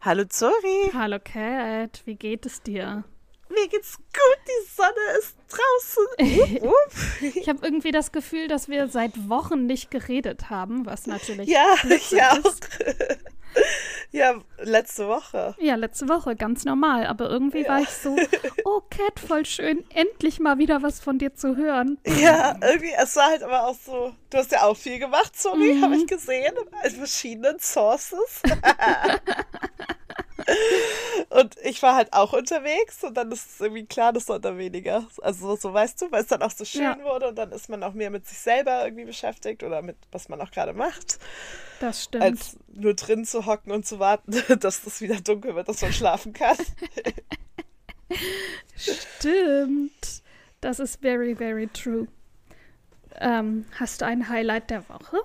Hallo Zori. Hallo Cat, wie geht es dir? Mir geht's gut, die Sonne ist draußen. Ich habe irgendwie das Gefühl, dass wir seit Wochen nicht geredet haben, was natürlich ja, ich auch. ja, letzte Woche. Ja, letzte Woche, ganz normal. Aber irgendwie Ja. war ich so, oh Cat, voll schön, endlich mal wieder was von dir zu hören. Ja, irgendwie, es war halt aber auch so, du hast ja auch viel gemacht, Zori, Mhm. habe ich gesehen, in verschiedenen Sources. und ich war halt auch unterwegs und dann ist es irgendwie klar, dass man da weniger, also so weißt du, weil es dann auch so schön Ja. wurde und dann ist man auch mehr mit sich selber irgendwie beschäftigt oder mit, was man auch gerade macht, Das stimmt. als nur drin zu hocken und zu warten, dass es wieder dunkel wird, dass man schlafen kann. Stimmt. Das ist very, very true. Ähm, hast du ein Highlight der Woche?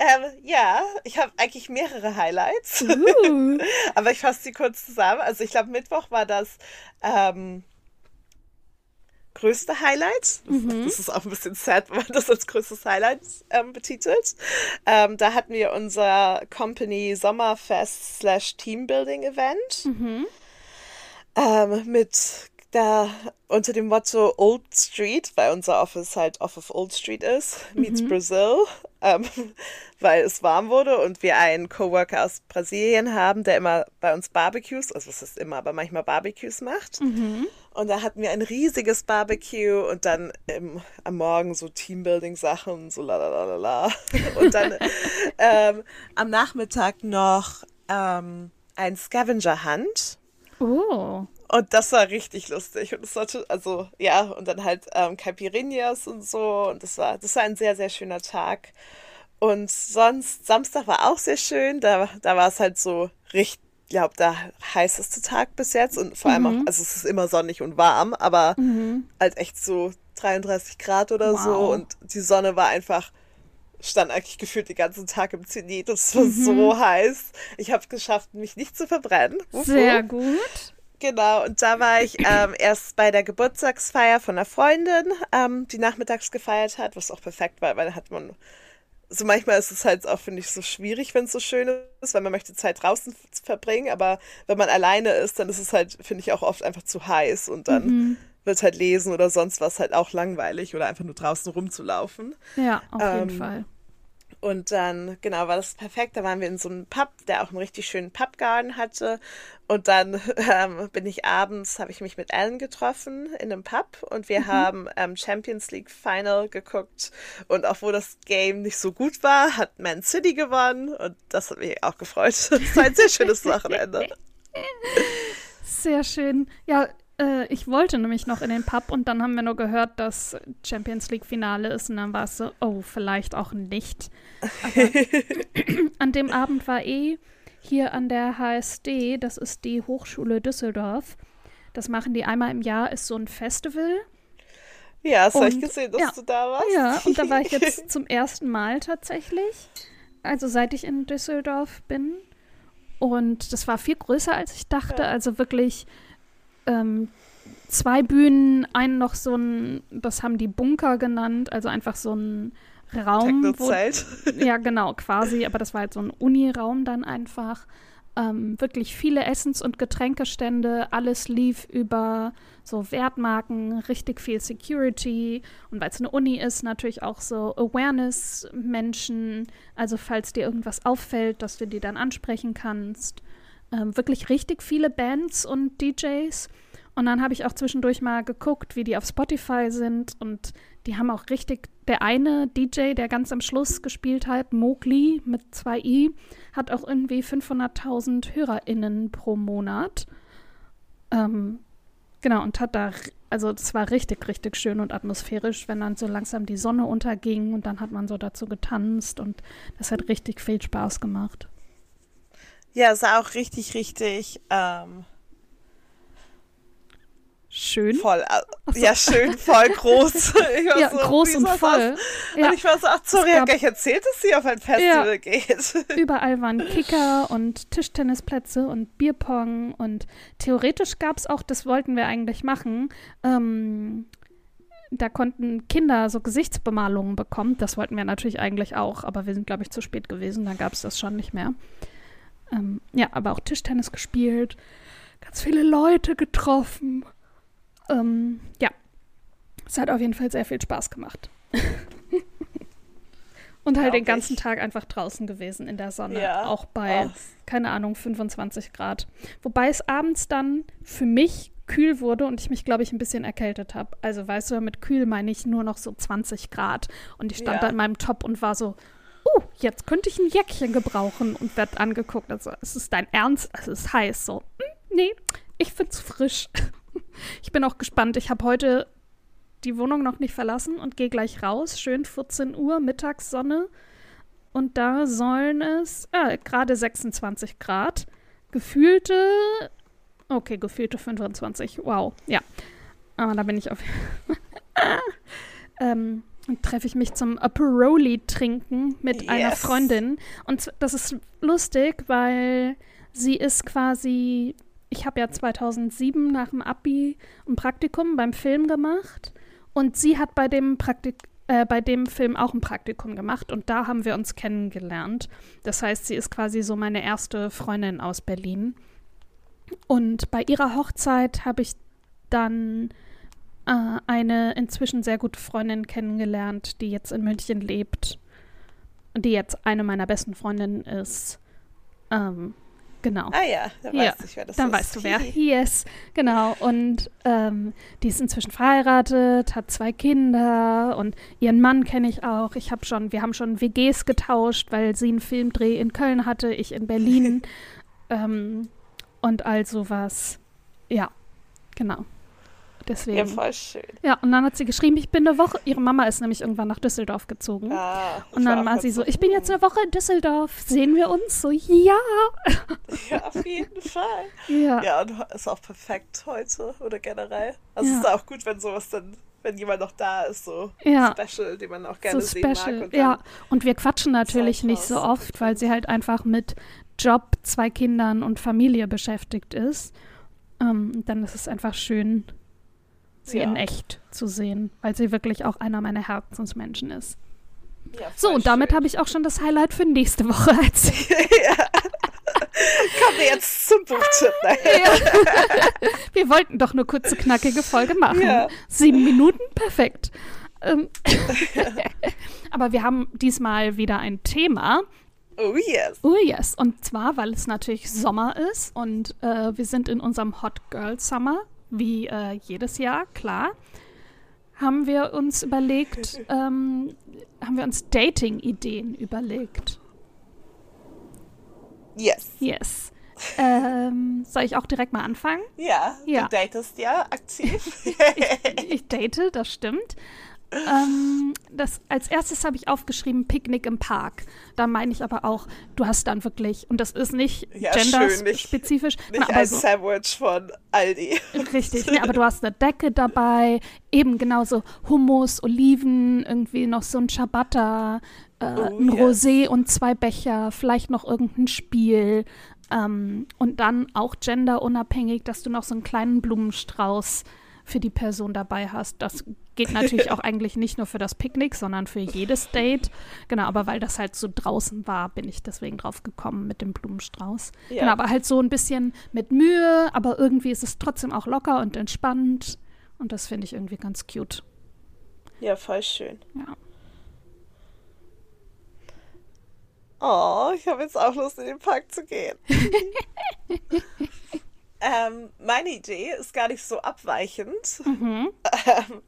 Ähm, ja, ich habe eigentlich mehrere Highlights. Uh, Aber ich fasse die kurz zusammen. Also ich glaube, Mittwoch war das ähm, größte Highlight. Das, das ist auch ein bisschen sad, wenn man das als größtes Highlight ähm, betitelt. Ähm, da hatten wir unser Company Sommerfest slash Teambuilding Event ähm, mit da unter dem Motto Old Street, weil unser Office halt off of Old Street ist, meets Brazil, ähm, weil es warm wurde und wir einen Coworker aus Brasilien haben, der immer bei uns Barbecues, also was ist immer, aber manchmal Barbecues macht. Und da hatten wir ein riesiges Barbecue und dann im, am Morgen so Teambuilding-Sachen, so la la la la la. Und dann ähm, am Nachmittag noch ähm, ein Scavenger-Hunt. oh. Und das war richtig lustig. Und es sollte, also, ja, und dann halt ähm, Caipirinhas und so. Und das war, das war ein sehr, sehr schöner Tag. Und sonst, Samstag war auch sehr schön. Da, da war es halt so richtig, ich glaube, der heißeste Tag bis jetzt. Und vor allem auch, also es ist immer sonnig und warm, aber halt echt so 33 Grad oder so. Wow. Und die Sonne war einfach stand eigentlich gefühlt den ganzen Tag im Zenit. Es war so heiß. Ich habe es geschafft, mich nicht zu verbrennen. Sehr gut. Genau, und da war ich ähm, erst bei der Geburtstagsfeier von einer Freundin, ähm, die nachmittags gefeiert hat, was auch perfekt war, weil da hat man, so manchmal ist es halt auch, finde ich, so schwierig, wenn es so schön ist, weil man möchte Zeit draußen verbringen, aber wenn man alleine ist, dann ist es halt, finde ich, auch oft einfach zu heiß und dann wird halt lesen oder sonst was halt auch langweilig oder einfach nur draußen rumzulaufen. Ja, auf jeden Ähm, Fall. Und dann, genau, war das perfekt. Da waren wir in so einem Pub, der auch einen richtig schönen Pubgarten hatte. Und dann ähm, bin ich abends, habe ich mich mit Alan getroffen in einem Pub und wir haben ähm, Champions League Final geguckt. Und auch wo das Game nicht so gut war, hat Man City gewonnen. Und das hat mich auch gefreut. Das war ein sehr schönes Wochenende. Sehr schön. Ja, äh, ich wollte nämlich noch in den Pub und dann haben wir nur gehört, dass Champions League Finale ist und dann war es so, oh, vielleicht auch nicht. An dem Abend war eh hier an der HSD, das ist die Hochschule Düsseldorf. Das machen die einmal im Jahr, ist so ein Festival. Ja, hast du echt Und- gesehen, dass ja. du da warst? Ja, und da war ich jetzt zum ersten Mal tatsächlich. Also seit ich in Düsseldorf bin. Und das war viel größer, als ich dachte. Ja. Also wirklich ähm, zwei Bühnen, einen noch so ein, das haben die Bunker genannt, also einfach so ein Raum, wo, Techno-Zelt. ja, genau, quasi, aber das war halt so ein Uniraum dann einfach. Ähm, wirklich viele Essens- und Getränkestände, alles lief über so Wertmarken, richtig viel Security und weil es eine Uni ist, natürlich auch so Awareness-Menschen, also falls dir irgendwas auffällt, dass du die dann ansprechen kannst. Ähm, wirklich richtig viele Bands und DJs. Und dann habe ich auch zwischendurch mal geguckt, wie die auf Spotify sind. Und die haben auch richtig, der eine DJ, der ganz am Schluss gespielt hat, Mowgli mit zwei i, hat auch irgendwie 500.000 HörerInnen pro Monat. Ähm, genau, und hat da, also das war richtig, richtig schön und atmosphärisch, wenn dann so langsam die Sonne unterging und dann hat man so dazu getanzt und das hat richtig viel Spaß gemacht. Ja, es war auch richtig, richtig ähm, Schön. voll. äh, so. Ja, schön, voll groß. Ich war Ja, so, groß und sah voll. Ja. Und ich war so, ach, sorry, ich gab- gleich erzählt, dass sie auf ein Festival geht. Überall waren Kicker und Tischtennisplätze und Bierpong und theoretisch gab es auch, das wollten wir eigentlich machen, ähm, da konnten Kinder so Gesichtsbemalungen bekommen. Das wollten wir natürlich eigentlich auch, aber wir sind, glaube ich, zu spät gewesen. Da gab es das schon nicht mehr. Ähm, ja, aber auch Tischtennis gespielt, ganz viele Leute getroffen. Ähm, ja, es hat auf jeden Fall sehr viel Spaß gemacht. Und halt den ganzen Tag einfach draußen gewesen in der Sonne. Ja. Auch bei, oh. keine Ahnung, 25 Grad. Wobei es abends dann für mich kühl wurde und ich mich, glaube ich, ein bisschen erkältet habe. Also, weißt du, mit kühl meine ich nur noch so 20 Grad. Und ich stand ja. da in meinem Top und war so, uh, jetzt könnte ich ein Jäckchen gebrauchen und werd angeguckt. Also, es ist dein Ernst? Es ist heiß. So, hm, nee, ich find's frisch. ich bin auch gespannt. Ich habe heute die Wohnung noch nicht verlassen und gehe gleich raus. Schön 14 Uhr, Mittagssonne. Und da sollen es äh, gerade 26 Grad. Gefühlte, okay, gefühlte 25. Wow, ja. Aber da bin ich auf. ähm, treffe ich mich zum Aperoli trinken mit yes. einer Freundin. Und das ist lustig, weil sie ist quasi. Ich habe ja 2007 nach dem Abi ein Praktikum beim Film gemacht und sie hat bei dem Praktik äh, bei dem Film auch ein Praktikum gemacht und da haben wir uns kennengelernt. Das heißt, sie ist quasi so meine erste Freundin aus Berlin. Und bei ihrer Hochzeit habe ich dann eine inzwischen sehr gute Freundin kennengelernt, die jetzt in München lebt, die jetzt eine meiner besten Freundinnen ist. Ähm, Genau. Ah ja, dann ja, weiß ich, wer das dann ist. weißt du wer. Yes, genau. Und ähm, die ist inzwischen verheiratet, hat zwei Kinder und ihren Mann kenne ich auch. Ich habe schon, wir haben schon WGs getauscht, weil sie einen Filmdreh in Köln hatte, ich in Berlin ähm, und all sowas. Ja, genau. Deswegen. Ja, voll schön. Ja, und dann hat sie geschrieben, ich bin eine Woche. Ihre Mama ist nämlich irgendwann nach Düsseldorf gezogen. Ah, und dann war sie so, ich bin jetzt eine Woche in Düsseldorf. Sehen wir uns? So, ja. Ja, auf jeden Fall. Ja. Ja, und ist auch perfekt heute oder generell. Also ja. es ist auch gut, wenn sowas dann wenn jemand noch da ist, so ja. Special, den man auch gerne so sehen special. mag. Und ja, und wir quatschen natürlich nicht so oft, weil sie halt einfach mit Job, zwei Kindern und Familie beschäftigt ist. Ähm, dann ist es einfach schön, sie ja. in echt zu sehen, weil sie wirklich auch einer meiner Herzensmenschen ist. Ja, so, und damit habe ich auch schon das Highlight für nächste Woche erzählt. ja. Kommen wir jetzt zum Buchtipp. ja. Wir wollten doch eine kurze, knackige Folge machen. Ja. Sieben Minuten, perfekt. Ähm, aber wir haben diesmal wieder ein Thema. Oh yes. Oh yes. Und zwar, weil es natürlich Sommer ist und äh, wir sind in unserem Hot Girl Summer wie äh, jedes Jahr, klar, haben wir uns überlegt, ähm, haben wir uns Dating-Ideen überlegt. Yes. Yes. Ähm, soll ich auch direkt mal anfangen? Ja, ja. du datest ja aktiv. ich, ich date, das stimmt. Ähm, das, als erstes habe ich aufgeschrieben Picknick im Park. Da meine ich aber auch, du hast dann wirklich, und das ist nicht ja, genderspezifisch. Nicht, nicht ein so, Sandwich von Aldi. Richtig, nee, aber du hast eine Decke dabei, eben genauso Hummus, Oliven, irgendwie noch so ein Ciabatta, äh, oh, ein yes. Rosé und zwei Becher, vielleicht noch irgendein Spiel. Ähm, und dann auch genderunabhängig, dass du noch so einen kleinen Blumenstrauß für die Person dabei hast. Das geht natürlich auch eigentlich nicht nur für das Picknick, sondern für jedes Date. Genau, aber weil das halt so draußen war, bin ich deswegen drauf gekommen mit dem Blumenstrauß. Ja. Genau, aber halt so ein bisschen mit Mühe, aber irgendwie ist es trotzdem auch locker und entspannt. Und das finde ich irgendwie ganz cute. Ja, voll schön. Ja. Oh, ich habe jetzt auch Lust, in den Park zu gehen. ähm, meine Idee ist gar nicht so abweichend. Mhm. Ähm,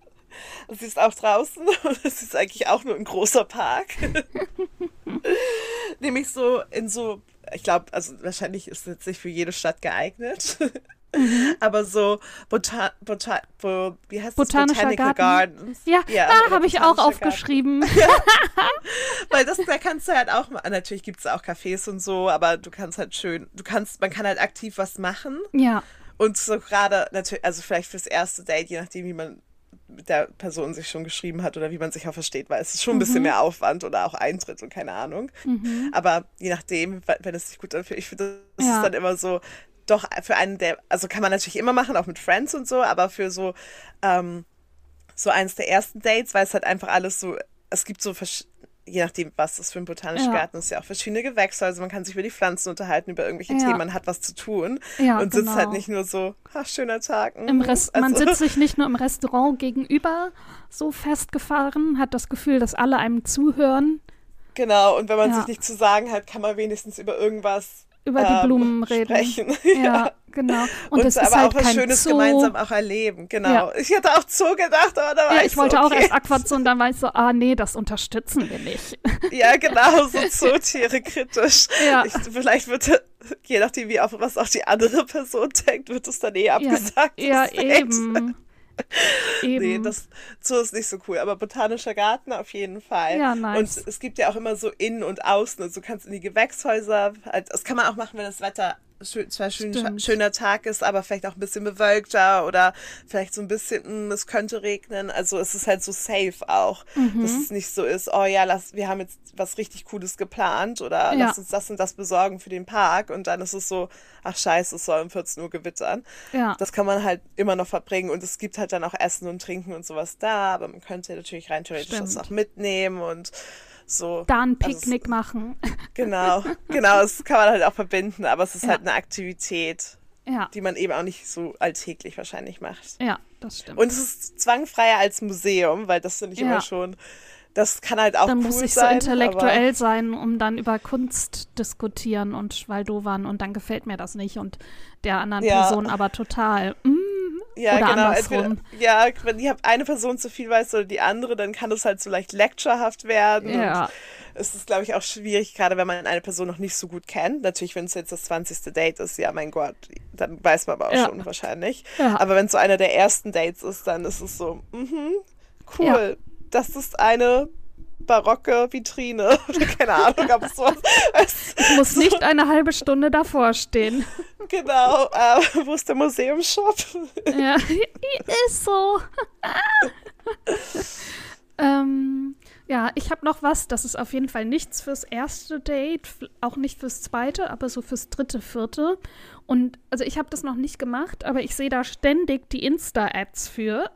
Sie ist auch draußen und es ist eigentlich auch nur ein großer Park. Nämlich so in so, ich glaube, also wahrscheinlich ist es jetzt nicht für jede Stadt geeignet. Mhm. Aber so Bota Bota Bo wie heißt Botanischer das? Botanical Garten. Gardens. Ja, ja ah, habe ich auch aufgeschrieben. Ja. Weil das, da kannst du halt auch, natürlich gibt es auch Cafés und so, aber du kannst halt schön, du kannst, man kann halt aktiv was machen. Ja. Und so gerade natürlich, also vielleicht fürs erste Date, je nachdem, wie man mit der Person sich schon geschrieben hat oder wie man sich auch versteht, weil es ist schon ein bisschen mhm. mehr Aufwand oder auch Eintritt und keine Ahnung. Mhm. Aber je nachdem, wenn es sich gut anfühlt, ich finde, das ja. ist dann immer so, doch für einen der, also kann man natürlich immer machen, auch mit Friends und so, aber für so, ähm, so eins der ersten Dates, weil es halt einfach alles so, es gibt so je nachdem, was das für ein botanischer ja. Garten ist, ja auch verschiedene Gewächse. Also man kann sich über die Pflanzen unterhalten, über irgendwelche ja. Themen, man hat was zu tun ja, und sitzt halt genau. nicht nur so, ach, schöner Tag. Im Rest also. Man sitzt sich nicht nur im Restaurant gegenüber so festgefahren, hat das Gefühl, dass alle einem zuhören. Genau, und wenn man sich nicht zu sagen hat, kann man wenigstens über irgendwas über die ähm, Blumen reden. Sprechen. Ja, ja. genau. Und, und es aber ist halt auch was Schönes Zoo. gemeinsam auch erleben. Genau. Ja. Ich hätte auch Zoo gedacht, aber da war ja, ich ich wollte okay. auch erst Aquazoo und dann war ich so, ah nee, das unterstützen wir nicht. Ja, genau, so Zootiere kritisch. Ja. Ich, vielleicht wird, je nachdem, wie auch, was auch die andere Person denkt, wird es dann eh abgesagt. Ja, ja eben. Eben. Nee, das Zoo ist nicht so cool, aber botanischer Garten auf jeden Fall. Ja, nice. Und es gibt ja auch immer so innen und außen. Also du kannst in die Gewächshäuser, halt, das kann man auch machen, wenn das Wetter schön, zwar schön, schöner Tag ist, aber vielleicht auch ein bisschen bewölkter oder vielleicht so ein bisschen, mh, hm, es könnte regnen. Also es ist halt so safe auch, mhm. dass es nicht so ist, oh ja, lass, wir haben jetzt was richtig Cooles geplant oder ja. lass uns das und das besorgen für den Park und dann ist es so, ach scheiße, es soll um 14 Uhr gewittern. Ja. Das kann man halt immer noch verbringen und es gibt halt dann auch Essen und Trinken und sowas da, aber man könnte natürlich rein theoretisch Stimmt. das auch mitnehmen und so. Da ein also Picknick also, machen. Genau, genau, das kann man halt auch verbinden, aber es ist ja. halt eine Aktivität, ja. die man eben auch nicht so alltäglich wahrscheinlich macht. Ja, das stimmt. Und es ist zwangfreier als Museum, weil das finde ich ja. immer schon das kann halt auch dann cool muss ich so intellektuell sein, um dann über Kunst diskutieren und Schwaldowern und dann gefällt mir das nicht und der anderen. Person aber total. Mm, ja, oder genau. Entweder, ja, wenn die eine Person zu viel weiß oder die andere, dann kann es halt so leicht lecturehaft werden. Ja. es ist, glaube ich, auch schwierig, gerade wenn man eine Person noch nicht so gut kennt. Natürlich, wenn es jetzt das 20. Date ist, ja, mein Gott, dann weiß man aber auch ja. schon wahrscheinlich. Ja. Aber wenn es so einer der ersten Dates ist, dann ist es so, mhm, cool. Ja. Das ist eine barocke Vitrine. Keine Ahnung, ob es sowas. Ich muss nicht eine halbe Stunde davor stehen. Genau. Äh, wo ist der Museumsshop? Ja, ist so. ähm, ja, ich habe noch was. Das ist auf jeden Fall nichts fürs erste Date, auch nicht fürs zweite, aber so fürs dritte, vierte. Und also ich habe das noch nicht gemacht, aber ich sehe da ständig die Insta-Ads für.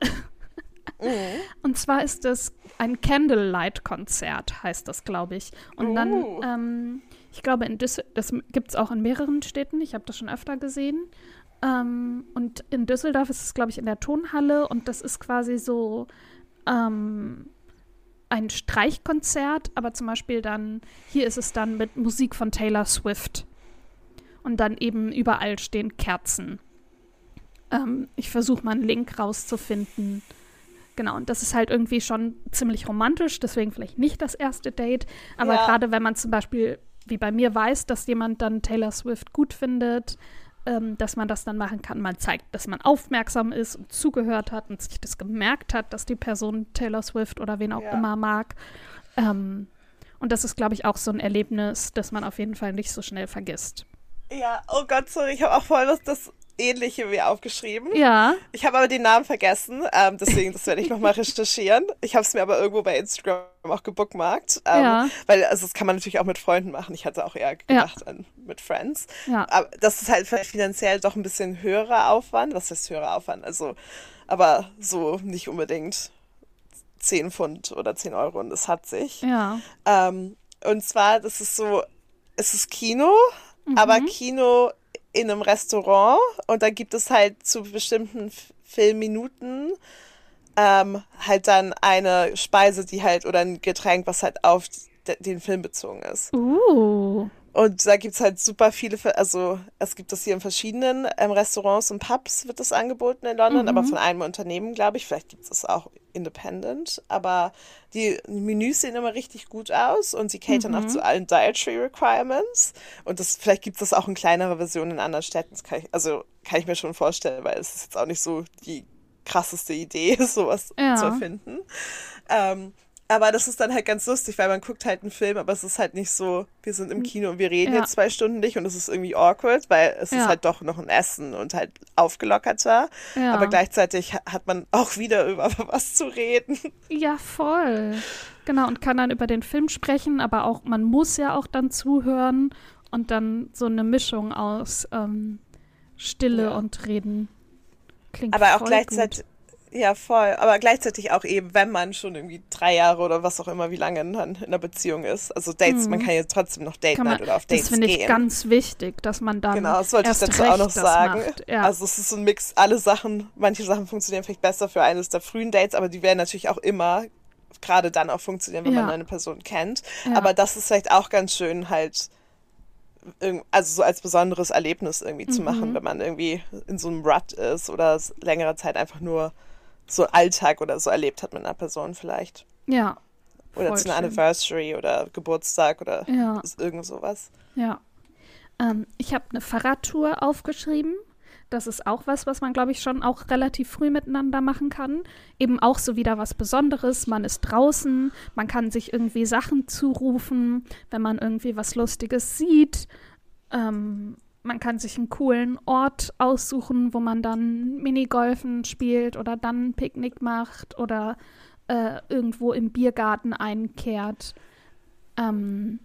Mhm. Und zwar ist es ein Candlelight-Konzert, heißt das, glaube ich. Und dann, oh. ähm, ich glaube, in Düssel das gibt es auch in mehreren Städten. Ich habe das schon öfter gesehen. Ähm, und in Düsseldorf ist es, glaube ich, in der Tonhalle. Und das ist quasi so ähm, ein Streichkonzert, aber zum Beispiel dann, hier ist es dann mit Musik von Taylor Swift. Und dann eben überall stehen Kerzen. Ähm, ich versuche mal einen Link rauszufinden. Genau, und das ist halt irgendwie schon ziemlich romantisch, deswegen vielleicht nicht das erste Date. Aber ja. gerade wenn man zum Beispiel, wie bei mir, weiß, dass jemand dann Taylor Swift gut findet, ähm, dass man das dann machen kann. Man zeigt, dass man aufmerksam ist und zugehört hat und sich das gemerkt hat, dass die Person Taylor Swift oder wen auch ja. immer mag. Ähm, und das ist, glaube ich, auch so ein Erlebnis, das man auf jeden Fall nicht so schnell vergisst. Ja, oh Gott, sorry, ich habe auch voll was das ähnliche mir aufgeschrieben. Ja. Ich habe aber den Namen vergessen, ähm, deswegen, das werde ich nochmal recherchieren. Ich habe es mir aber irgendwo bei Instagram auch gebookmarkt. Ähm, ja. Weil, also das kann man natürlich auch mit Freunden machen. Ich hatte auch eher gedacht ja. an mit Friends. Ja. Aber das ist halt finanziell doch ein bisschen höherer Aufwand. Was heißt höherer Aufwand? Also, aber so nicht unbedingt 10 Pfund oder 10 Euro und es hat sich. Ja. Ähm, und zwar, das ist so, es ist Kino, mhm. aber Kino in einem Restaurant und da gibt es halt zu bestimmten Filmminuten ähm, halt dann eine Speise, die halt oder ein Getränk, was halt auf den Film bezogen ist. Uh. Und da gibt es halt super viele, also es gibt das hier in verschiedenen ähm, Restaurants und Pubs wird das angeboten in London, mhm. aber von einem Unternehmen, glaube ich. Vielleicht gibt es das auch independent. Aber die Menüs sehen immer richtig gut aus und sie catern mhm. auch zu allen Dietary Requirements. Und das, vielleicht gibt es das auch in kleinerer Version in anderen Städten. Kann ich, also kann ich mir schon vorstellen, weil es ist jetzt auch nicht so die krasseste Idee, sowas ja. zu erfinden. Ähm, aber das ist dann halt ganz lustig, weil man guckt halt einen Film, aber es ist halt nicht so, wir sind im Kino und wir reden ja. jetzt zwei Stunden nicht und es ist irgendwie awkward, weil es ja. ist halt doch noch ein Essen und halt aufgelockerter. Ja. Aber gleichzeitig hat man auch wieder über was zu reden. Ja, voll. Genau, und kann dann über den Film sprechen, aber auch, man muss ja auch dann zuhören und dann so eine Mischung aus ähm, Stille und Reden. Klingt aber auch gleichzeitig. Gut Ja, voll. Aber gleichzeitig auch eben, wenn man schon irgendwie drei Jahre oder was auch immer, wie lange dann in einer Beziehung ist. Also Dates, mhm. man kann ja trotzdem noch Date Night oder auf Dates Das finde ich ganz wichtig, dass man dann Genau, das wollte ich dazu auch noch sagen. Ja. Also es ist so ein Mix, alle Sachen, manche Sachen funktionieren vielleicht besser für eines der frühen Dates, aber die werden natürlich auch immer gerade dann auch funktionieren, wenn ja. man eine Person kennt. Ja. Aber das ist vielleicht auch ganz schön halt also so als besonderes Erlebnis irgendwie mhm. zu machen, wenn man irgendwie in so einem Rut ist oder längere Zeit einfach nur so Alltag oder so erlebt hat mit einer Person vielleicht. Ja. Oder zu einer Anniversary oder Geburtstag oder ja. irgend sowas. Ja. Ähm, ich habe eine Fahrradtour aufgeschrieben. Das ist auch was, was man, glaube ich, schon auch relativ früh miteinander machen kann. Eben auch so wieder was Besonderes. Man ist draußen, man kann sich irgendwie Sachen zurufen, wenn man irgendwie was Lustiges sieht. Ähm, man kann sich einen coolen Ort aussuchen, wo man dann Minigolfen spielt oder dann ein Picknick macht oder äh, irgendwo im Biergarten einkehrt. Ähm,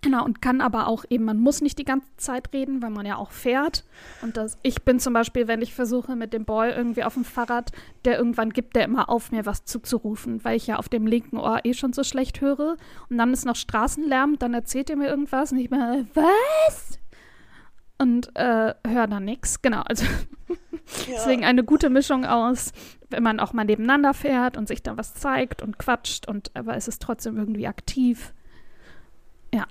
genau, und kann aber auch eben, man muss nicht die ganze Zeit reden, weil man ja auch fährt. Und das, ich bin zum Beispiel, wenn ich versuche mit dem Boy irgendwie auf dem Fahrrad, der irgendwann gibt der immer auf, mir was zuzurufen, weil ich ja auf dem linken Ohr eh schon so schlecht höre. Und dann ist noch Straßenlärm, dann erzählt er mir irgendwas und ich bin, was? Und äh, höre dann nichts. Genau, also ja. deswegen eine gute Mischung aus, wenn man auch mal nebeneinander fährt und sich dann was zeigt und quatscht und aber es ist trotzdem irgendwie aktiv. Ja.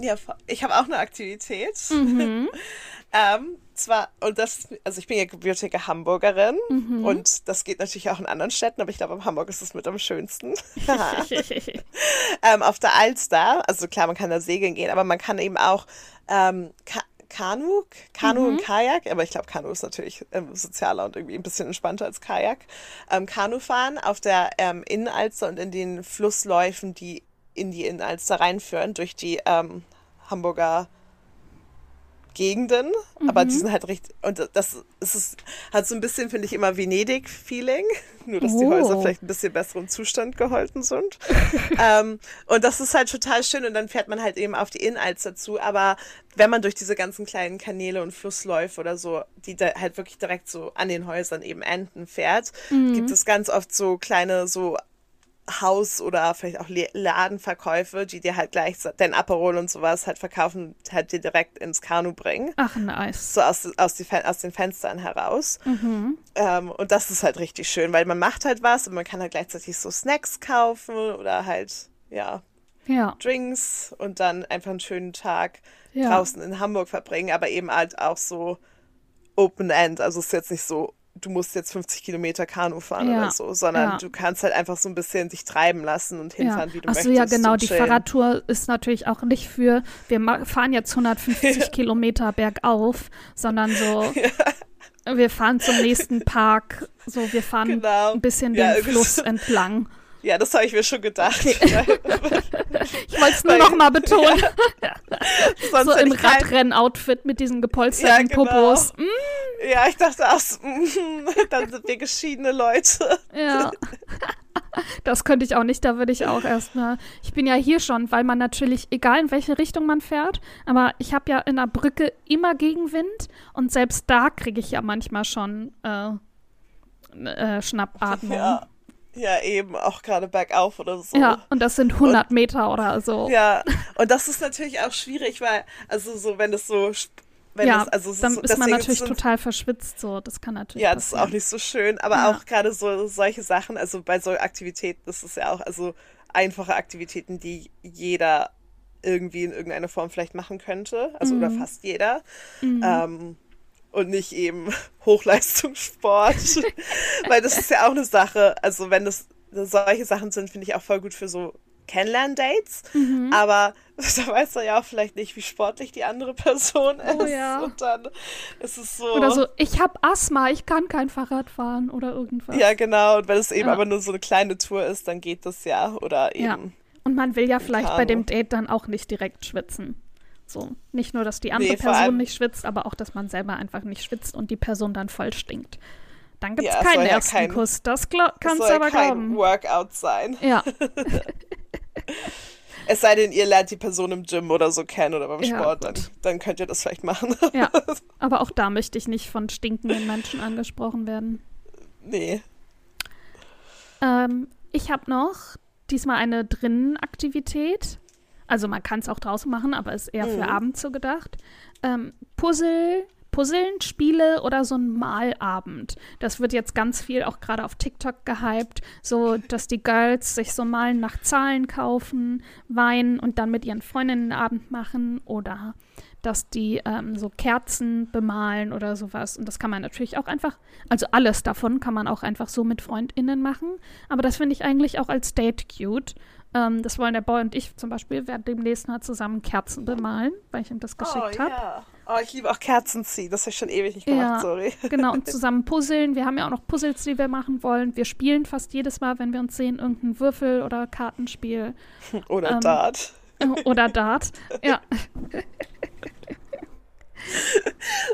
Ja, ich habe auch eine Aktivität. Mhm. ähm, zwar, und das, also ich bin ja gebürtige Hamburgerin mhm. und das geht natürlich auch in anderen Städten, aber ich glaube, in Hamburg ist es mit am schönsten. ähm, auf der Alster, also klar, man kann da segeln gehen, aber man kann eben auch ähm, Kanu, Kanu mhm. und Kajak, aber ich glaube, Kanu ist natürlich ähm, sozialer und irgendwie ein bisschen entspannter als Kajak. Ähm, Kanu fahren auf der ähm, Innenalster und in den Flussläufen, die in die Innenalster reinführen, durch die ähm, Hamburger Gegenden, mhm. aber die mhm. sind halt richtig, und das ist es, hat so ein bisschen, finde ich, immer Venedig-Feeling, nur dass oh. die Häuser vielleicht ein bisschen besseren Zustand gehalten sind. ähm, und das ist halt total schön und dann fährt man halt eben auf die Innenalz dazu, aber wenn man durch diese ganzen kleinen Kanäle und Flussläufe oder so, die da halt wirklich direkt so an den Häusern eben enden fährt, mhm. gibt es ganz oft so kleine so Haus- oder vielleicht auch Ladenverkäufe, die dir halt gleich dein Aperol und sowas halt verkaufen, halt dir direkt ins Kanu bringen. Ach, nice. So aus, aus, die, aus den Fenstern heraus. Mhm. Ähm, und das ist halt richtig schön, weil man macht halt was und man kann halt gleichzeitig so Snacks kaufen oder halt, ja, ja. Drinks und dann einfach einen schönen Tag ja. draußen in Hamburg verbringen, aber eben halt auch so Open End. Also es ist jetzt nicht so du musst jetzt 50 Kilometer Kanu fahren ja. oder so, sondern ja. du kannst halt einfach so ein bisschen dich treiben lassen und hinfahren, ja. wie du Ach so, möchtest. Achso, ja, genau. Die Fahrradtour ist natürlich auch nicht für, wir fahren jetzt 150 Kilometer bergauf, sondern so, wir fahren zum nächsten Park, so, wir fahren genau. ein bisschen den Fluss entlang. Ja, das habe ich mir schon gedacht. Okay. ich wollte es nur noch mal betonen. Ja. so im Radrenn-Outfit mit diesen gepolsterten ja, genau. Popos. Mm. Ja, ich dachte auch, mm, dann sind wir geschiedene Leute. Ja. Das könnte ich auch nicht, da würde ich auch erstmal. Ich bin ja hier schon, weil man natürlich, egal in welche Richtung man fährt, aber ich habe ja in der Brücke immer Gegenwind und selbst da kriege ich ja manchmal schon äh, äh, Schnappatmung. Ja. Ja, eben, auch gerade bergauf oder so. Ja, und das sind 100 und, Meter oder so. Ja, und das ist natürlich auch schwierig, weil, also so, wenn es so ja, das, also dann so, ist man natürlich sind, total verschwitzt, so, das kann natürlich Ja, das passieren. ist auch nicht so schön, aber ja. auch gerade so solche Sachen, also bei so Aktivitäten, das ist ja auch, also einfache Aktivitäten, die jeder irgendwie in irgendeiner Form vielleicht machen könnte, also mhm. oder fast jeder. Mhm. Ähm, und nicht eben Hochleistungssport. Weil das ist ja auch eine Sache, also wenn das solche Sachen sind, finde ich auch voll gut für so Kennenlern-Dates. Mhm. Aber da weißt du ja auch vielleicht nicht, wie sportlich die andere Person oh ist. Oh, ja. Und dann ist es so. Oder so, ich habe Asthma, ich kann kein Fahrrad fahren oder irgendwas. Ja, genau. Und wenn es eben ja. aber nur so eine kleine Tour ist, dann geht das ja. Oder eben. Ja. Und man will ja vielleicht Kanu. bei dem Date dann auch nicht direkt schwitzen. So, nicht nur, dass die andere nee, Person nicht schwitzt, aber auch, dass man selber einfach nicht schwitzt und die Person dann voll stinkt. Dann gibt es ja, keinen ersten ja kein, Kuss. Das kannst du aber kein glauben. Workout sein. Ja. es sei denn, ihr lernt die Person im Gym oder so kennen oder beim Sport, ja, dann, dann könnt ihr das vielleicht machen. ja, aber auch da möchte ich nicht von stinkenden Menschen angesprochen werden. Nee, Ähm, ich habe noch diesmal eine Drinnenaktivität. Also man kann es auch draußen machen, aber ist eher für Mhm. abends so gedacht. Ähm, Puzzle, Puzzeln, Spiele oder so ein Malabend. Das wird jetzt ganz viel auch gerade auf TikTok gehypt, so dass die Girls sich so Malen nach Zahlen kaufen, weinen und dann mit ihren Freundinnen einen Abend machen oder dass die ähm, so Kerzen bemalen oder sowas. Und das kann man natürlich auch einfach, also alles davon kann man auch einfach so mit FreundInnen machen. Aber das finde ich eigentlich auch als Date cute. Ähm, das wollen der Boy und ich zum Beispiel, werden demnächst mal zusammen Kerzen bemalen, weil ich ihm das geschickt oh, habe. ja. Oh, ich liebe auch Kerzen ziehen. Das habe ich schon ewig nicht gemacht, Ja. sorry. Genau, und zusammen puzzeln. Wir haben ja auch noch Puzzles, die wir machen wollen. Wir spielen fast jedes Mal, wenn wir uns sehen, irgendein Würfel- oder Kartenspiel Oder Ähm, Dart. oder Dart. Ja.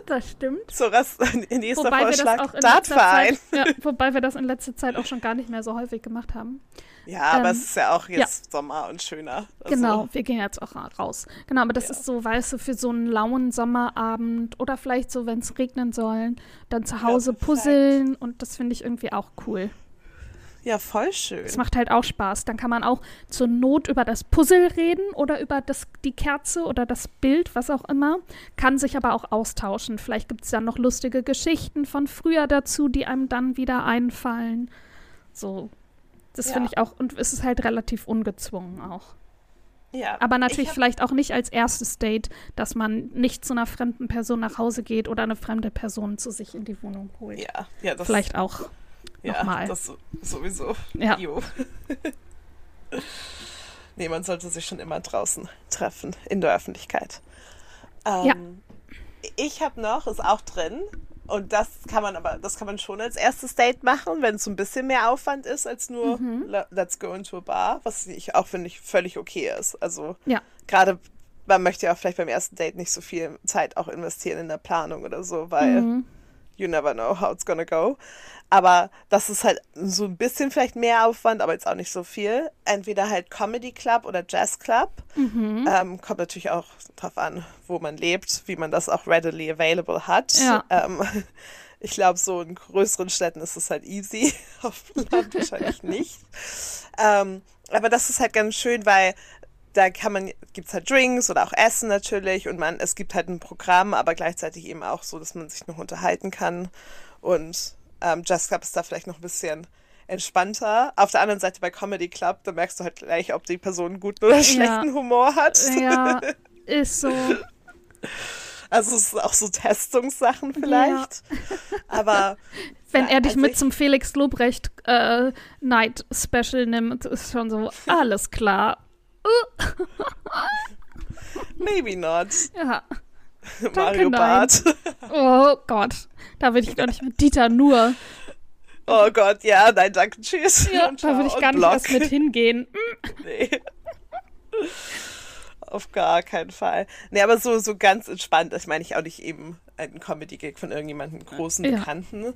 Das stimmt. So was, nächster Wobei Vorschlag, auch in letzter Dartverein. Zeit, ja, wobei wir das in letzter Zeit auch schon gar nicht mehr so häufig gemacht haben. Ja, aber Ähm, es ist ja auch jetzt Sommer und schöner. Also, Genau, wir gehen jetzt auch raus. Genau, aber das Ja. ist so, weißt du, für so einen lauen Sommerabend oder vielleicht so, wenn es regnen soll, dann zu Hause perfekt. puzzeln und das finde ich irgendwie auch cool. Ja, voll schön. Es macht halt auch Spaß. Dann kann man auch zur Not über das Puzzle reden oder über das, die Kerze oder das Bild, was auch immer. Kann sich aber auch austauschen. Vielleicht gibt es dann noch lustige Geschichten von früher dazu, die einem dann wieder einfallen. So. Das Ja. finde ich auch. Und es ist halt relativ ungezwungen auch. ja. Aber natürlich vielleicht auch nicht als erstes Date, dass man nicht zu einer fremden Person nach Hause geht oder eine fremde Person zu sich in die Wohnung holt. Ja, ja, das Vielleicht auch. ja, nochmal. Das sowieso. Ja. Nee, man sollte sich schon immer draußen treffen, in der Öffentlichkeit. Ähm, Ja. Ich habe noch, ist auch drin. Und das kann man aber, das kann man schon als erstes Date machen, wenn es so ein bisschen mehr Aufwand ist als nur Mhm. le- let's go into a bar, was ich auch finde ich völlig okay ist. Also Ja. gerade man möchte ja auch vielleicht beim ersten Date nicht so viel Zeit auch investieren in der Planung oder so, weil Mhm. You never know how it's gonna go. Aber das ist halt so ein bisschen vielleicht mehr Aufwand, aber jetzt auch nicht so viel. Entweder halt Comedy Club oder Jazz Club. Mhm. Ähm, kommt natürlich auch drauf an, wo man lebt, wie man das auch readily available hat. Ja. Ähm, ich glaube, so in größeren Städten ist es halt easy, auf dem Land wahrscheinlich nicht. Ähm, aber das ist halt ganz schön, weil da kann man, gibt's halt Drinks oder auch Essen natürlich und man, es gibt halt ein Programm, aber gleichzeitig eben auch so, dass man sich noch unterhalten kann. Und ähm, Jazz Club ist da vielleicht noch ein bisschen entspannter. Auf der anderen Seite bei Comedy Club, da merkst du halt gleich, ob die Person guten oder schlechten Humor hat. Ja, ist so. Also es ist auch so Testungssachen vielleicht. Aber Wenn Ja, er dich also mit zum Felix Lobrecht äh, Night Special nimmt, ist schon so, alles klar. maybe not. Ja. Mario nein. Barth. Oh Gott. Da würde ich gar nicht mit Dieter nur. Oh Gott, ja, nein, danke, tschüss. Ja, da würde ich gar nicht Block. erst mit hingehen. Mm. Nee. Auf gar keinen Fall. Nee, aber so, so ganz entspannt. Ich meine, ich auch nicht eben einen Comedy-Gig von irgendjemandem großen Ja. Bekannten,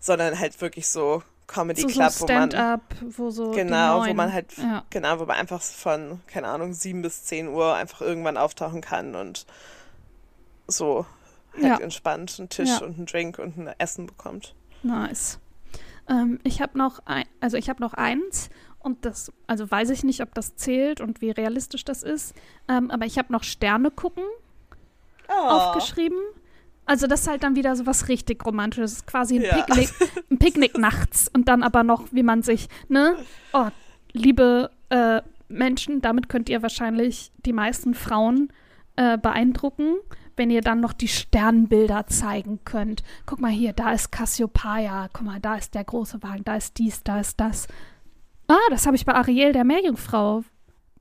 sondern halt wirklich so Comedy So, so Club, wo man wo so. genau, wo man halt Ja. genau, wo man einfach von, keine Ahnung, sieben bis zehn Uhr einfach irgendwann auftauchen kann und so halt Ja. entspannt einen Tisch Ja. und einen Drink und ein Essen bekommt. Nice. Ähm, ich habe noch ein, also ich habe noch eins und das, also weiß ich nicht, ob das zählt und wie realistisch das ist. Ähm, aber ich habe noch Sterne gucken Oh, aufgeschrieben. Also das ist halt dann wieder so was richtig Romantisches, quasi ein Ja. Picknick, ein Picknick nachts und dann aber noch, wie man sich, ne? Oh, liebe äh, Menschen, damit könnt ihr wahrscheinlich die meisten Frauen äh, beeindrucken, wenn ihr dann noch die Sternbilder zeigen könnt. Guck mal hier, da ist Cassiopeia, guck mal, da ist der große Wagen, da ist dies, da ist das. Ah, das habe ich bei Ariel, der Meerjungfrau.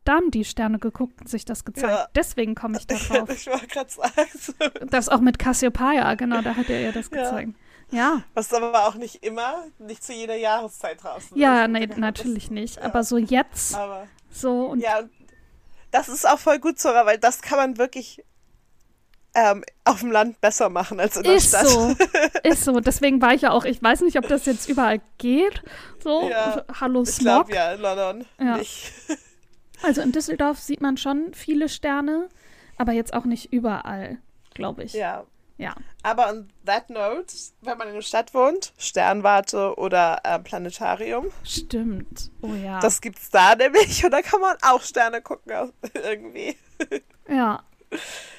Da haben die Sterne geguckt und sich das gezeigt. Ja. Deswegen komme ich da drauf. ich wollte gerade sagen, Das auch mit Cassiopeia, genau, da hat er ihr das Ja. gezeigt. Ja, was aber auch nicht immer, nicht zu jeder Jahreszeit draußen ja, ist. nee, Das- natürlich nicht. ja. Aber so jetzt, Aber so und ja, das ist auch voll gut, Zora, weil das kann man wirklich ähm, auf dem Land besser machen als in der ist Stadt. so, ist so. Deswegen war ich ja auch, ich weiß nicht, ob das jetzt überall geht. So, hallo Ich Smog. glaube ja, in London Ja. nicht. Also in Düsseldorf sieht man schon viele Sterne, aber jetzt auch nicht überall, glaube ich. Ja. Ja. Aber on that note, wenn man in der Stadt wohnt, Sternwarte oder äh, Planetarium. Stimmt. Oh ja. Das gibt's da nämlich und da kann man auch Sterne gucken irgendwie. Ja.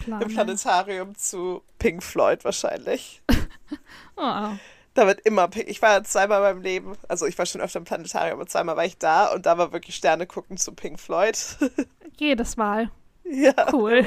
Im Planetarium zu Pink Floyd wahrscheinlich. oh. Da wird immer Pink. Ich war zweimal beim Leben, also ich war schon öfter im Planetarium, aber zweimal war ich da und da war wirklich Sterne gucken zu Pink Floyd. Jedes Mal. Ja. Cool.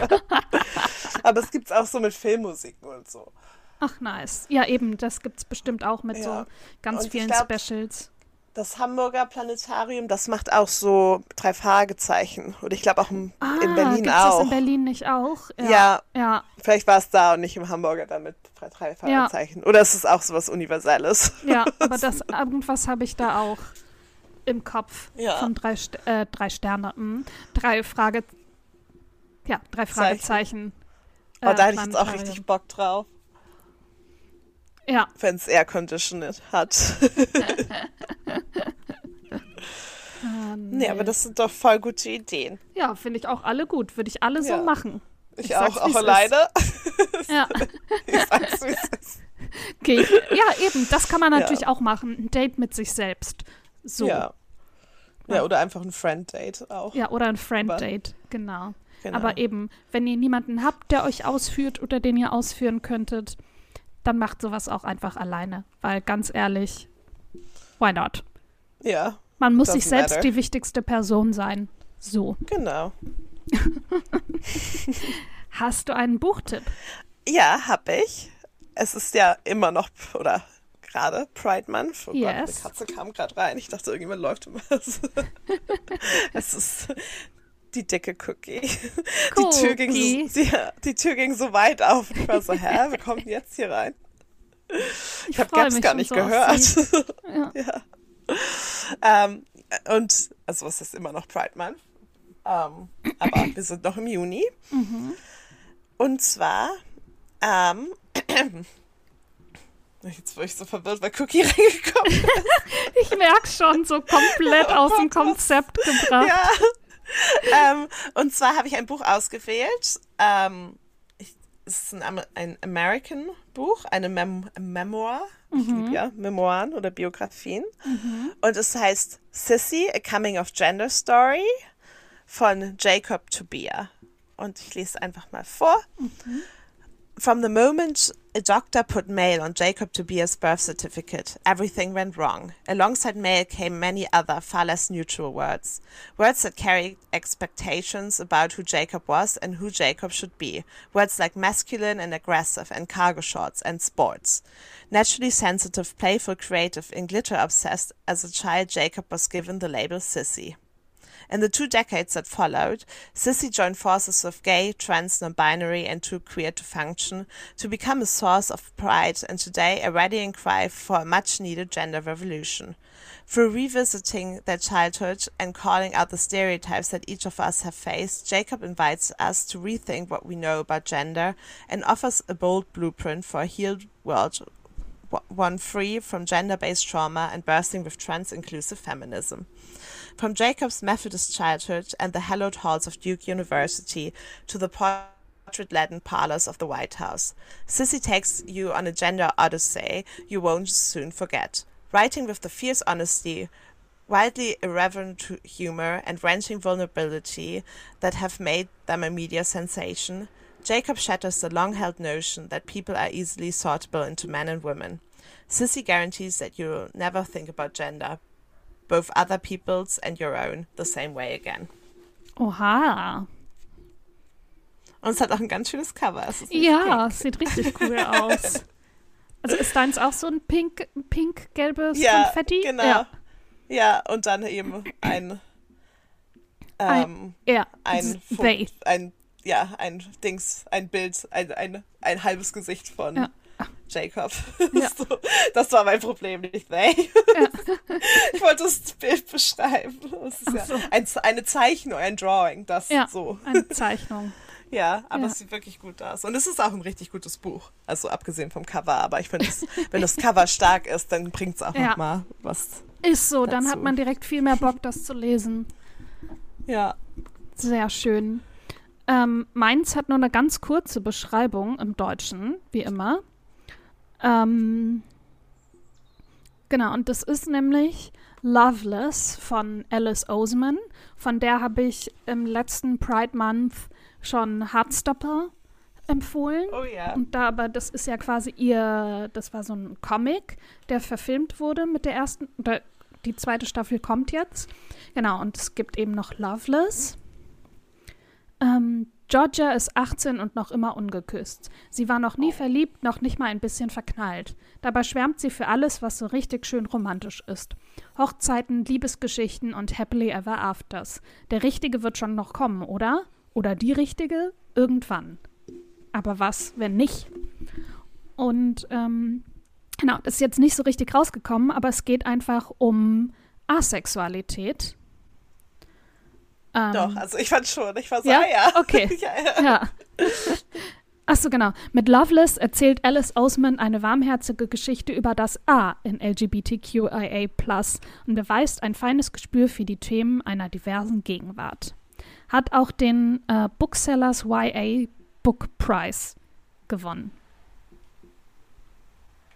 aber es gibt's auch so mit Filmmusiken und so. Ach, nice. Ja, eben, das gibt es bestimmt auch mit ja. so ganz und vielen glaub, Specials. Das Hamburger Planetarium, das macht auch so drei Fragezeichen. Und ich glaube auch in, ah, in Berlin gibt's auch. das in Berlin nicht auch? Ja. Ja. ja. Vielleicht war es da und nicht im Hamburger dann mit drei Fragezeichen. Ja. Oder ist es auch so was Universelles? Ja, aber das irgendwas habe ich da auch im Kopf ja. von drei, äh, drei Sterne. Hm. Drei Frage. Ja, drei Fragezeichen. Äh, oh, da hätte ich jetzt auch richtig Bock drauf. Ja. Wenn es Air Conditioning hat. ah, nee. nee. aber das sind doch voll gute Ideen. Ja, finde ich auch alle gut. Würde ich alle ja. so machen. Ich, ich auch, auch alleine. ja. ich sag's, wie es ist. Okay. Ja, eben, das kann man natürlich ja. auch machen. Ein Date mit sich selbst. So. Ja. Ja, oder einfach ein Friend-Date auch. Ja, oder ein Friend-Date, genau. genau. Aber eben, wenn ihr niemanden habt, der euch ausführt oder den ihr ausführen könntet, dann macht sowas auch einfach alleine. Weil ganz ehrlich, why not? Ja. Man muss sich selbst matter. die wichtigste Person sein. So. Genau. Hast du einen Buchtipp? Ja, hab ich. Es ist ja immer noch, oder gerade Pride Month. Oh yes. Gott, eine Katze kam gerade rein. Ich dachte, irgendjemand läuft immer. es ist die dicke Cookie. Cookie. Die, Tür ging so, die, die, Tür ging so weit auf. Ich war so, hä, wir kommen jetzt hier rein? Ich, ich habe Gaps gar nicht so gehört. ja. ja. Ähm, und, also es ist immer noch Pride Month. Ähm, aber wir sind noch im Juni. Mhm. Und zwar, ähm, Jetzt war ich so verwirrt, weil Cookie reingekommen ist. ich merke schon, so komplett aus dem Konzept gebracht. Ja, ähm, und zwar habe ich ein Buch ausgewählt. Ähm, ich, es ist ein, ein American-Buch, eine Mem Memoir. Mhm. Ich liebe ja Memoiren oder Biografien. Mhm. Und es heißt Sissy, A Coming of Gender Story von Jacob Tobia. Und ich lese einfach mal vor. Mhm. From the moment a doctor put mail on Jacob Tobias' birth certificate, everything went wrong. Alongside mail came many other, far less neutral words. Words that carried expectations about who Jacob was and who Jacob should be. Words like masculine and aggressive and cargo shorts and sports. Naturally sensitive, playful, creative, and glitter obsessed, as a child, Jacob was given the label sissy. In the two decades that followed, Sissy joined forces with gay, trans, non-binary, and too queer to function to become a source of pride and today a rallying cry for a much-needed gender revolution. Through revisiting their childhood and calling out the stereotypes that each of us have faced, Jacob invites us to rethink what we know about gender and offers a bold blueprint for a healed world one free from gender based trauma and bursting with trans inclusive feminism. From Jacob's Methodist childhood and the hallowed halls of Duke University to the portrait laden parlors of the White House, Sissy takes you on a gender odyssey you won't soon forget. Writing with the fierce honesty, wildly irreverent humor, and wrenching vulnerability that have made them a media sensation, Jacob shatters the long held notion that people are easily sortable into men and women. Sissy guarantees that you'll never think about gender, both other people's and your own, the same way again. Oha. Und es hat auch ein ganz schönes Cover. ja, es sieht richtig cool aus. Also ist deins auch so ein pink, pink gelbes ja, Konfetti? Genau. Ja. ja, und dann eben ein ähm, ein, ja, ein, ein, ein, ja, ein Dings, ein Bild, ein, ein, ein halbes Gesicht von ja. Jacob. Ja. So, das war mein Problem, nicht they. Ja. Ich wollte das Bild beschreiben. Es ist ja so. ein, eine Zeichnung, ein Drawing, das ja, so. Eine Zeichnung. Ja, aber es sieht wirklich gut aus. Und es ist auch ein richtig gutes Buch. Also abgesehen vom Cover. Aber ich finde, wenn das Cover stark ist, dann bringt es auch ja. nochmal was. Ist so, dazu. dann hat man direkt viel mehr Bock, das zu lesen. Ja. Sehr schön. Ähm, meins hat nur eine ganz kurze Beschreibung im Deutschen, wie immer. Ähm, genau, und das ist nämlich Loveless von Alice Oseman. Von der habe ich im letzten Pride Month schon Heartstopper empfohlen. Oh ja. Und da, aber das ist ja quasi ihr, das war so ein Comic, der verfilmt wurde mit der ersten, oder die zweite Staffel kommt jetzt. Genau, und es gibt eben noch Loveless. Ähm, Georgia ist 18 und noch immer ungeküsst. Sie war noch nie verliebt, noch nicht mal ein bisschen verknallt. Dabei schwärmt sie für alles, was so richtig schön romantisch ist. Hochzeiten, Liebesgeschichten und Happily Ever Afters. Der Richtige wird schon noch kommen, oder? Oder die Richtige? Irgendwann. Aber was, wenn nicht? Und ähm, genau, das ist jetzt nicht so richtig rausgekommen, aber es geht einfach um Asexualität. Ähm, Doch, also ich fand schon. Ich war so, ja? ah ja. Okay. ja, ja. ja. Achso, genau. Mit Loveless erzählt Alice Oseman eine warmherzige Geschichte über das A in LGBTQIA und beweist ein feines Gespür für die Themen einer diversen Gegenwart. Hat auch den äh, Booksellers YA Book Prize gewonnen.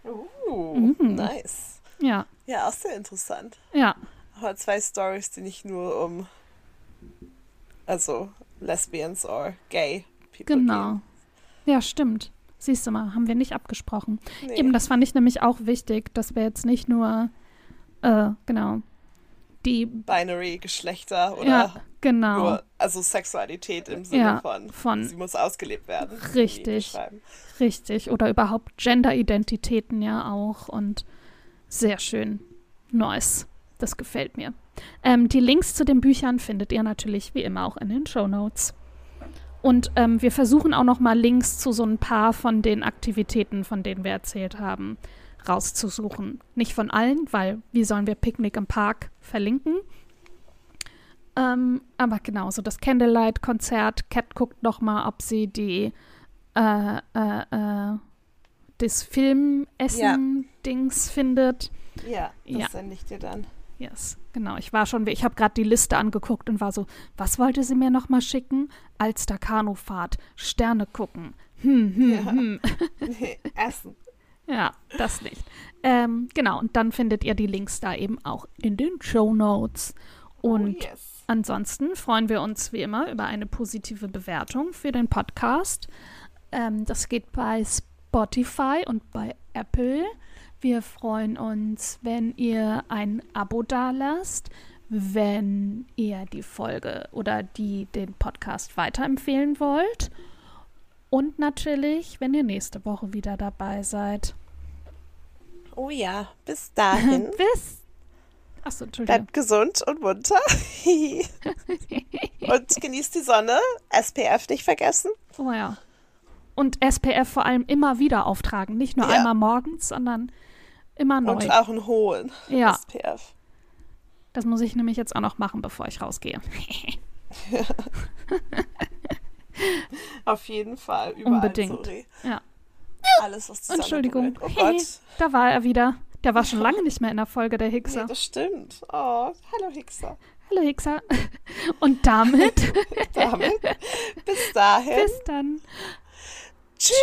Uh, Mhm. nice. Ja, Ja, auch sehr interessant. ja, Aber zwei Stories, die nicht nur um, also Lesbians or Gay People genau. gehen. Ja, stimmt. Siehst du mal, haben wir nicht abgesprochen. Nee. Eben, das fand ich nämlich auch wichtig, dass wir jetzt nicht nur, äh, genau, die, Binary Geschlechter oder ja, genau, nur, also Sexualität im Sinne Ja, von, von- sie muss ausgelebt werden. Richtig. richtig. Oder überhaupt Gender-Identitäten ja auch und sehr schön. Nice. Das gefällt mir. Ähm, die Links zu den Büchern findet ihr natürlich wie immer auch in den Show Notes. Und ähm, wir versuchen auch noch mal Links zu so ein paar von den Aktivitäten, von denen wir erzählt haben, rauszusuchen. Nicht von allen, weil wie sollen wir Picknick im Park verlinken? Ähm, aber genau, so das Candlelight-Konzert. Cat guckt noch mal, ob sie die äh, äh, äh, das Filmessen-Dings findet. Ja, das Ja. sende ich dir dann. Yes, genau. Ich war schon, ich habe gerade die Liste angeguckt und war so, was wollte sie mir noch mal schicken? Alster Kanufahrt, Sterne gucken. Hm, hm, Ja. hm. Nee, Essen. Ja, das nicht. Ähm, genau, und dann findet ihr die Links da eben auch in den Show Notes. Und oh yes. Ansonsten freuen wir uns wie immer über eine positive Bewertung für den Podcast. Ähm, das geht bei Spotify und bei Apple. Wir freuen uns, wenn ihr ein Abo dalasst, wenn ihr die Folge oder die, den Podcast weiterempfehlen wollt. Und natürlich, wenn ihr nächste Woche wieder dabei seid. Oh ja, bis dahin. Bis. Achso, Entschuldigung. Bleibt gesund und munter. und genießt die Sonne. SPF nicht vergessen. Oh ja. Und SPF vor allem immer wieder auftragen. Nicht nur Ja. einmal morgens, sondern immer neu. Und auch einen hohen Ja. SPF. Das muss ich nämlich jetzt auch noch machen, bevor ich rausgehe. Auf jeden Fall. Überall Unbedingt. Sorry. Ja. Alles, was Sonne Entschuldigung. Oh Gott. da war er wieder. Der war schon lange nicht mehr in der Folge, der Nee, Hickser. das stimmt. Oh, hallo Hickser. Hallo Hickser. Und damit Damit. Bis dahin. bis dann. Tschüss.